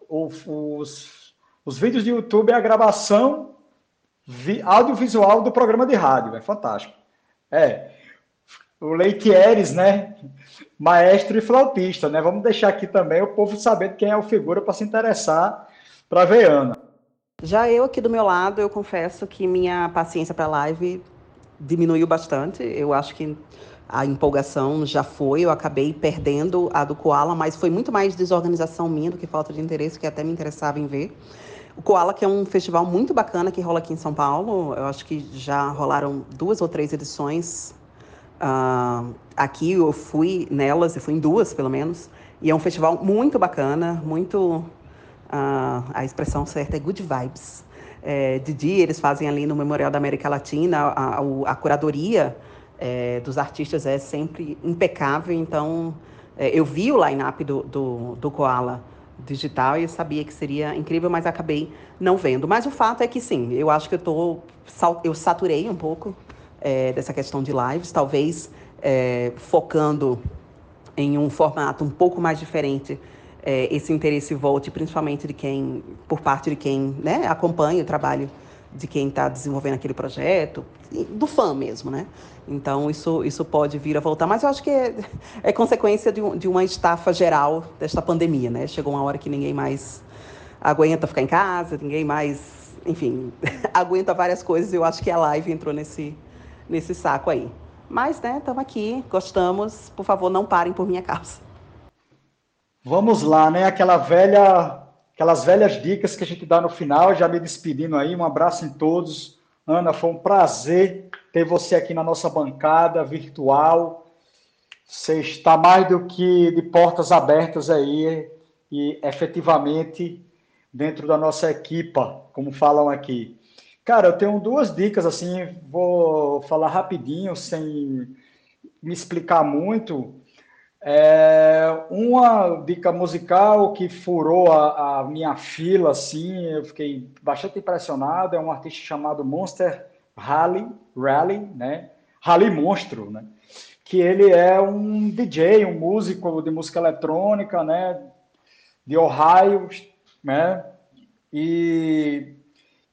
os, os vídeos de YouTube é a gravação vi, audiovisual do programa de rádio, é fantástico. É, o Leitieres, né? Maestro e flautista, né? Vamos deixar aqui também o povo sabendo quem é o figura para se interessar para ver Ana. Já eu aqui do meu lado, eu confesso que minha paciência para live diminuiu bastante. Eu acho que a empolgação já foi, eu acabei perdendo a do Koala, mas foi muito mais desorganização minha do que falta de interesse, que até me interessava em ver. O Koala, que é um festival muito bacana que rola aqui em São Paulo, eu acho que já rolaram duas ou três edições. Uh, aqui eu fui nelas, eu fui em duas pelo menos, e é um festival muito bacana, muito. Uh, a expressão certa é good vibes. É, de dia, eles fazem ali no Memorial da América Latina, a, a, a curadoria é, dos artistas é sempre impecável, então é, eu vi o line-up do, do, do Koala digital e eu sabia que seria incrível, mas acabei não vendo. Mas o fato é que sim, eu acho que eu tô, eu saturei um pouco é, dessa questão de lives, talvez é, focando em um formato um pouco mais diferente, é, esse interesse volte principalmente de quem, por parte de quem né, acompanha o trabalho de quem está desenvolvendo aquele projeto, do fã mesmo, né? Então, isso, isso pode vir a voltar. Mas eu acho que é, é consequência de, um, de uma estafa geral desta pandemia, né? Chegou uma hora que ninguém mais aguenta ficar em casa, ninguém mais, enfim, aguenta várias coisas. Eu acho que a live entrou nesse, nesse saco aí. Mas, né, estamos aqui, gostamos. Por favor, não parem por minha causa. Vamos lá, né? Aquela velha aquelas velhas dicas que a gente dá no final, já me despedindo aí, um abraço em todos. Ana, foi um prazer ter você aqui na nossa bancada virtual. Você está mais do que de portas abertas aí e efetivamente dentro da nossa equipa, como falam aqui. Cara, eu tenho duas dicas assim, vou falar rapidinho, sem me explicar muito. É, uma dica musical que furou a, a, minha fila, assim, eu fiquei bastante impressionado, é um artista chamado Monster Rally, Rally, né? Rally Monstro, né? Que ele é um DJ, um músico de música eletrônica, né? De Ohio, né? E,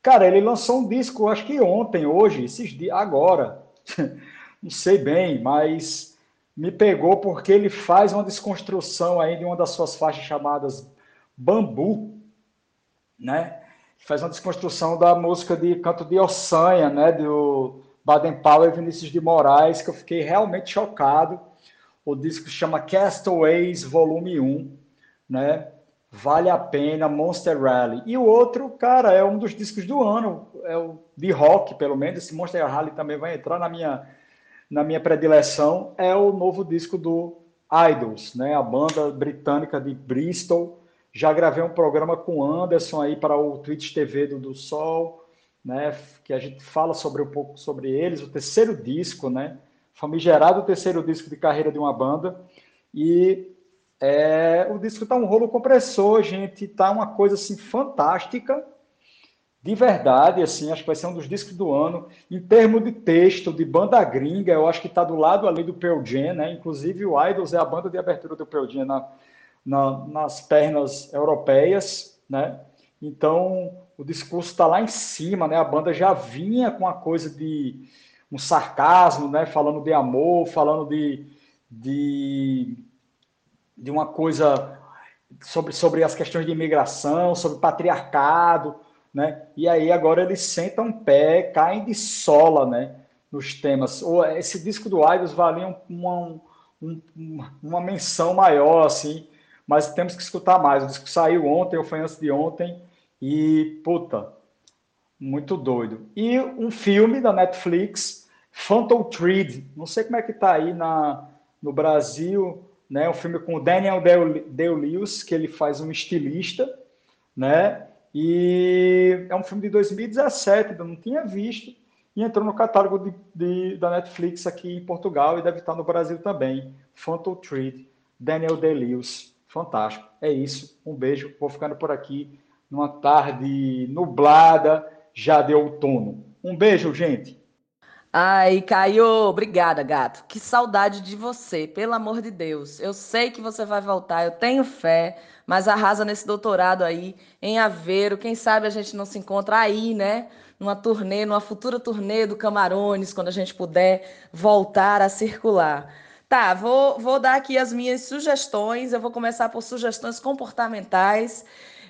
cara, ele lançou um disco, acho que ontem, hoje, esses dias, agora, não sei bem, mas me pegou porque ele faz uma desconstrução aí de uma das suas faixas chamadas Bambu, né? Faz uma desconstrução da música de Canto de Ossanha, né? Do Baden Powell e Vinícius de Moraes, que eu fiquei realmente chocado. O disco chama Castaways Volume 1, né? Vale a pena, Monster Rally. E o outro, cara, é um dos discos do ano, é o de rock, pelo menos. Esse Monster Rally também vai entrar na minha na minha predileção é o novo disco do Idols, né? A banda britânica de Bristol. Já gravei um programa com Anderson aí para o Twitch TV do, do Sol, né? Que a gente fala sobre um pouco sobre eles, o terceiro disco, né? Famigerado terceiro disco de carreira de uma banda. E é, o disco tá um rolo compressor, gente. Tá uma coisa assim fantástica de verdade, assim, acho que vai ser um dos discos do ano. Em termos de texto, de banda gringa, eu acho que está do lado ali do Pearl Jam, né? Inclusive o Idols é a banda de abertura do Pearl Jam na, na, nas pernas europeias, né? Então o discurso está lá em cima, né? A banda já vinha com a coisa de um sarcasmo, né? Falando de amor, falando de, de, de uma coisa sobre, sobre as questões de imigração, sobre patriarcado, né? E aí agora eles sentam pé, caem de sola, né? Nos temas. Ou esse disco do Idols valia uma, um, uma menção maior, assim, mas temos que escutar mais. O disco saiu ontem, ou foi antes de ontem, e puta, muito doido. E um filme da Netflix, Phantom Thread, não sei como é que tá aí na, no Brasil, né? Um filme com o Daniel Day-Lewis, que ele faz um estilista, né? E é um filme de 2017, eu não tinha visto, e entrou no catálogo de, de, da Netflix aqui em Portugal e deve estar no Brasil também. Phantom Thread, Daniel Day-Lewis, fantástico. É isso, um beijo, vou ficando por aqui numa tarde nublada, já de outono. Um beijo, gente! Ai, Caio, obrigada, gato. Que saudade de você, pelo amor de Deus. Eu sei que você vai voltar, eu tenho fé, mas arrasa nesse doutorado aí, em Aveiro. Quem sabe a gente não se encontra aí, né? Numa turnê, numa futura turnê do Camarones, quando a gente puder voltar a circular. Tá, vou, vou dar aqui as minhas sugestões. Eu vou começar por sugestões comportamentais.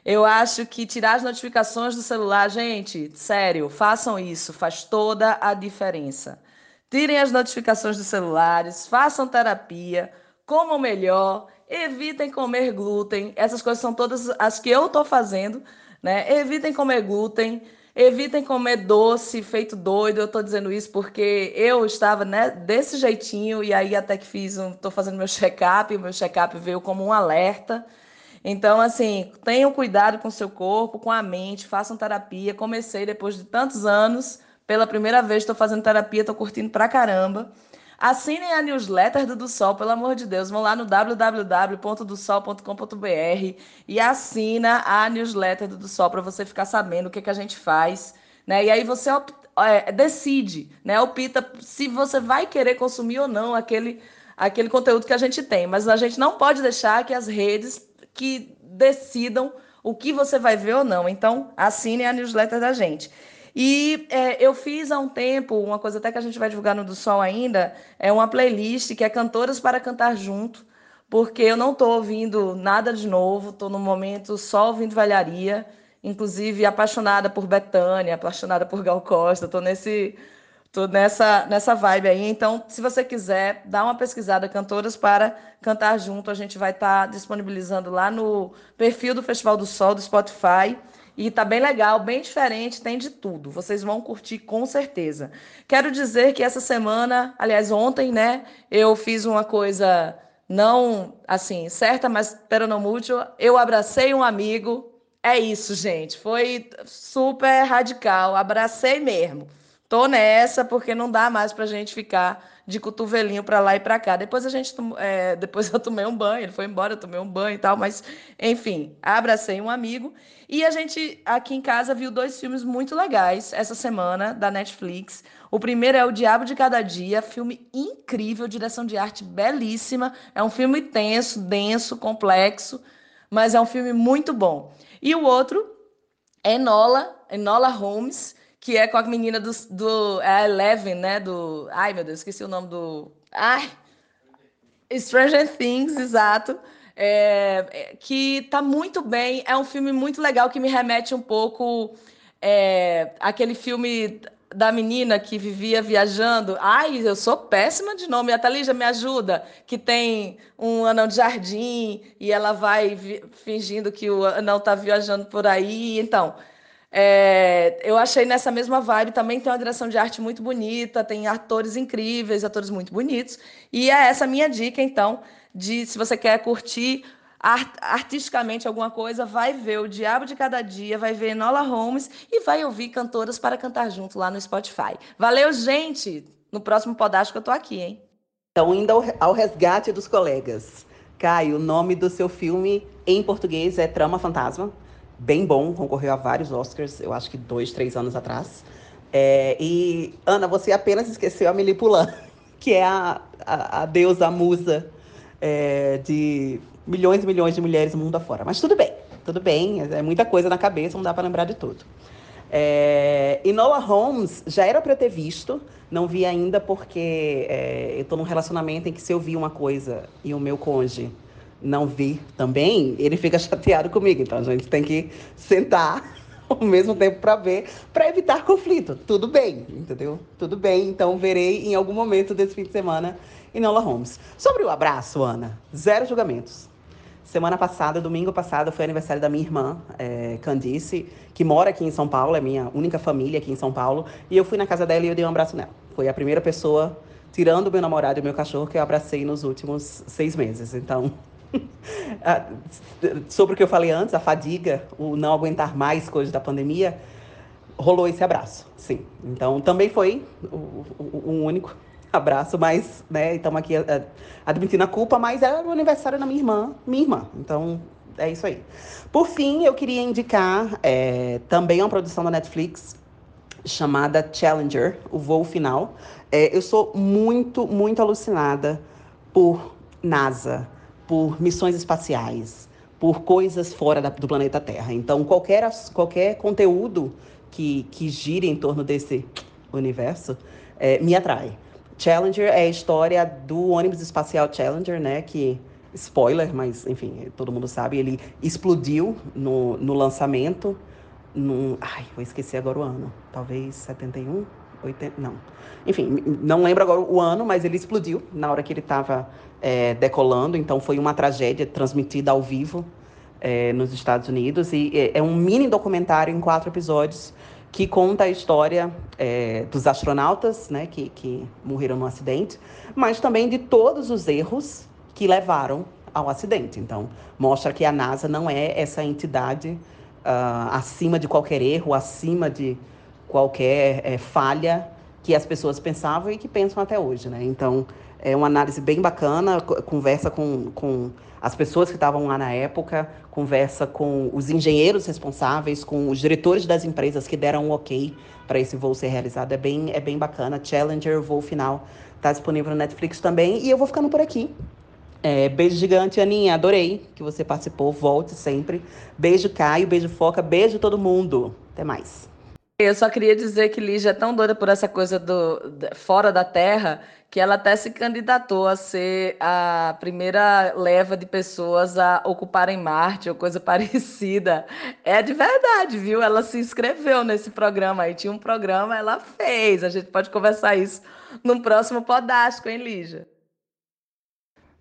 Eu acho que tirar as notificações do celular, gente, sério, façam isso, faz toda a diferença. Tirem as notificações dos celulares, façam terapia, comam melhor, evitem comer glúten. Essas coisas são todas as que eu estou fazendo, né? Evitem comer glúten, evitem comer doce feito doido. Eu estou dizendo isso porque eu estava né, desse jeitinho e aí até que fiz um, estou fazendo meu check-up, o meu check-up veio como um alerta. Então, assim, tenham cuidado com o seu corpo, com a mente, façam terapia. Comecei depois de tantos anos, pela primeira vez estou fazendo terapia, estou curtindo pra caramba. Assinem a newsletter do Do Sol, pelo amor de Deus. Vão lá no www.dosol.com.br e assina a newsletter do Do Sol para você ficar sabendo o que, que a gente faz. Né? E aí você é, decide, né? opta se você vai querer consumir ou não aquele, aquele conteúdo que a gente tem. Mas a gente não pode deixar que as redes que decidam o que você vai ver ou não. Então, assine a newsletter da gente. E é, eu fiz há um tempo, uma coisa até que a gente vai divulgar no do Sol ainda, é uma playlist que é Cantoras para Cantar Junto, porque eu não estou ouvindo nada de novo, estou no momento só ouvindo velharia, inclusive apaixonada por Betânia, apaixonada por Gal Costa, estou nesse Tô nessa, nessa vibe aí. Então, se você quiser, dá uma pesquisada, Cantoras para Cantar Junto. A gente vai estar tá disponibilizando lá no perfil do Festival do Sol, do Spotify. E tá bem legal, bem diferente, tem de tudo. Vocês vão curtir com certeza. Quero dizer que essa semana, aliás, ontem, né, eu fiz uma coisa não assim, certa, mas pero não mútuo. Eu abracei um amigo. É isso, gente. Foi super radical. Abracei mesmo. Tô nessa porque não dá mais para a gente ficar de cotovelinho para lá e para cá. Depois a gente, é, depois eu tomei um banho, ele foi embora, eu tomei um banho e tal, mas enfim, abracei um amigo e a gente aqui em casa viu dois filmes muito legais essa semana da Netflix. O primeiro é O Diabo de Cada Dia, filme incrível, direção de arte belíssima. É um filme tenso, denso, complexo, mas é um filme muito bom. E o outro é Enola, Enola Holmes que é com a menina do, do é Eleven, né? Do. Ai, meu Deus, esqueci o nome do. Ai! Stranger Things, exato. É, é, que tá muito bem. É um filme muito legal que me remete um pouco é, aquele filme da menina que vivia viajando. Ai, eu sou péssima de nome. A Thalija me ajuda. Que tem um anão de jardim e ela vai fingindo que o anão tá viajando por aí. Então, é, eu achei nessa mesma vibe também tem uma direção de arte muito bonita, tem atores incríveis, atores muito bonitos. E é essa minha dica, então, de se você quer curtir art artisticamente alguma coisa, vai ver O Diabo de Cada Dia, vai ver Nola Holmes e vai ouvir cantoras para cantar junto lá no Spotify. Valeu, gente! No próximo Podástico eu tô aqui, hein? Então, indo ao, ao resgate dos colegas. Caio, o nome do seu filme em português é Trama Fantasma bem bom, concorreu a vários Oscars, eu acho que dois, três anos atrás. É, e, Ana, você apenas esqueceu a Melipulã, que é a, a, a deusa, a musa é, de milhões e milhões de mulheres no mundo afora. Mas tudo bem, tudo bem, é muita coisa na cabeça, não dá para lembrar de tudo. É, e Noah Holmes já era para eu ter visto, não vi ainda porque é, eu estou num relacionamento em que se eu vi uma coisa e o meu cônjuge não vi também, ele fica chateado comigo. Então a gente tem que sentar ao mesmo tempo para ver, para evitar conflito. Tudo bem, entendeu? Tudo bem. Então verei em algum momento desse fim de semana em Nola Holmes. Sobre o abraço, Ana, zero julgamentos. Semana passada, domingo passado, foi aniversário da minha irmã, é, Candice, que mora aqui em São Paulo, é minha única família aqui em São Paulo. E eu fui na casa dela e eu dei um abraço nela. Foi a primeira pessoa, tirando meu namorado e meu cachorro, que eu abracei nos últimos seis meses. Então, sobre o que eu falei antes, a fadiga, o não aguentar mais coisas da pandemia, rolou esse abraço, sim. Então também foi o único abraço, mas, né, estamos aqui uh, admitindo a culpa, mas era o aniversário da minha irmã, minha irmã. Então é isso aí. Por fim, eu queria indicar é, também uma produção da Netflix chamada Challenger, o voo final. É, eu sou muito, muito alucinada por NASA, por missões espaciais, por coisas fora da, do planeta Terra. Então, qualquer, qualquer conteúdo que, que gire em torno desse universo é, me atrai. Challenger é a história do ônibus espacial Challenger, né? Que, spoiler, mas enfim, todo mundo sabe, ele explodiu no, no lançamento. Num, ai, vou esquecer agora o ano. Talvez 71, 80, não. Enfim, não lembro agora o ano, mas ele explodiu na hora que ele estava é, decolando. Então foi uma tragédia transmitida ao vivo é, nos Estados Unidos. E é, é um mini documentário em quatro episódios que conta a história é, dos astronautas né, que, que morreram no acidente, mas também de todos os erros que levaram ao acidente. Então, mostra que a NASA não é essa entidade uh, acima de qualquer erro, acima de qualquer é, falha que as pessoas pensavam e que pensam até hoje. Né? Então, é uma análise bem bacana, conversa com, com as pessoas que estavam lá na época, conversa com os engenheiros responsáveis, com os diretores das empresas que deram um ok para esse voo ser realizado. É bem, é bem bacana. Challenger, voo final, está disponível no Netflix também. E eu vou ficando por aqui. É, beijo gigante, Aninha. Adorei que você participou. Volte sempre. Beijo, Caio. Beijo, Foca. Beijo, todo mundo. Até mais. Eu só queria dizer que Lígia é tão doida por essa coisa do fora da Terra que ela até se candidatou a ser a primeira leva de pessoas a ocuparem Marte ou coisa parecida. É de verdade, viu? Ela se inscreveu nesse programa aí. Tinha um programa, ela fez. A gente pode conversar isso no próximo Podástico, hein, Lígia?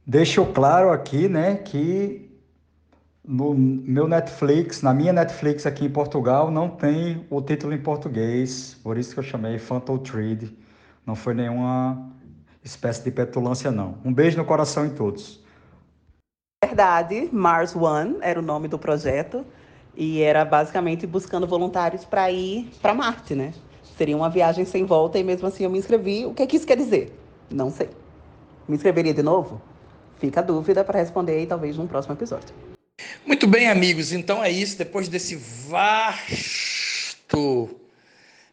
Deixo claro aqui, né, que no meu Netflix, na minha Netflix aqui em Portugal, não tem o título em português, por isso que eu chamei Phantom Thread. Não foi nenhuma espécie de petulância, não. Um beijo no coração em todos. Verdade, Mars One era o nome do projeto e era basicamente buscando voluntários para ir para Marte, né? Seria uma viagem sem volta e mesmo assim eu me inscrevi. O que, é que isso quer dizer? Não sei. Me inscreveria de novo? Fica a dúvida para responder aí talvez num próximo episódio. Muito bem, amigos. Então é isso. Depois desse vasto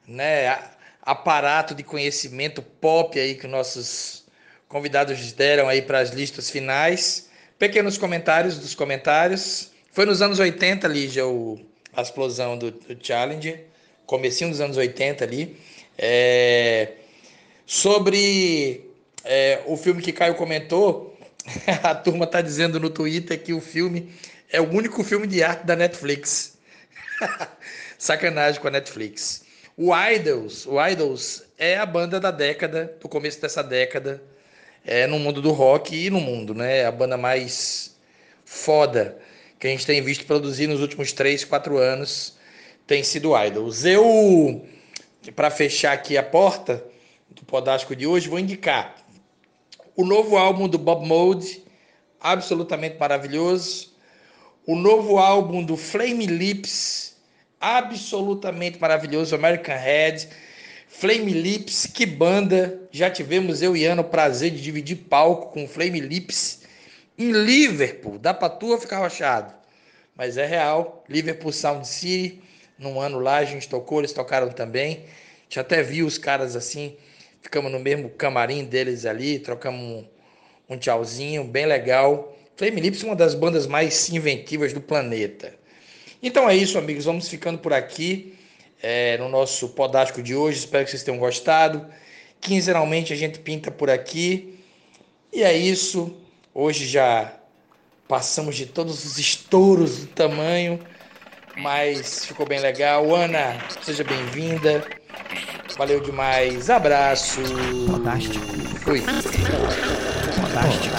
né, aparato de conhecimento pop aí que nossos convidados deram aí para as listas finais. Pequenos comentários dos comentários. Foi nos anos 80, Lígia, o, a explosão do, do Challenger. Comecinho dos anos 80 ali. É, sobre é, o filme que Caio comentou, a turma está dizendo no Twitter que o filme é o único filme de arte da Netflix. Sacanagem com a Netflix. O Idols, o Idols é a banda da década, do começo dessa década, é no mundo do rock e no mundo, né? A banda mais foda que a gente tem visto produzir nos últimos 3, 4 anos tem sido Idols. Eu, para fechar aqui a porta do Podástico de hoje, vou indicar o novo álbum do Bob Mould, absolutamente maravilhoso o novo álbum do Flame Lips, absolutamente maravilhoso, American Head. Flame Lips, que banda! Já tivemos eu e Ana o prazer de dividir palco com Flame Lips em Liverpool. Dá pra tua ficar rochado. Mas é real. Liverpool Sound City, num ano lá a gente tocou, eles tocaram também. A gente até viu os caras assim, ficamos no mesmo camarim deles ali, trocamos um, um tchauzinho, bem legal. Flame Lips uma das bandas mais inventivas do planeta. Então é isso, amigos. Vamos ficando por aqui é, no nosso podástico de hoje. Espero que vocês tenham gostado. Quinzenalmente a gente pinta por aqui. E é isso. Hoje já passamos de todos os estouros do tamanho, mas ficou bem legal. Ana, seja bem-vinda. Valeu demais. Abraço. Podástico. Fui. Podástico.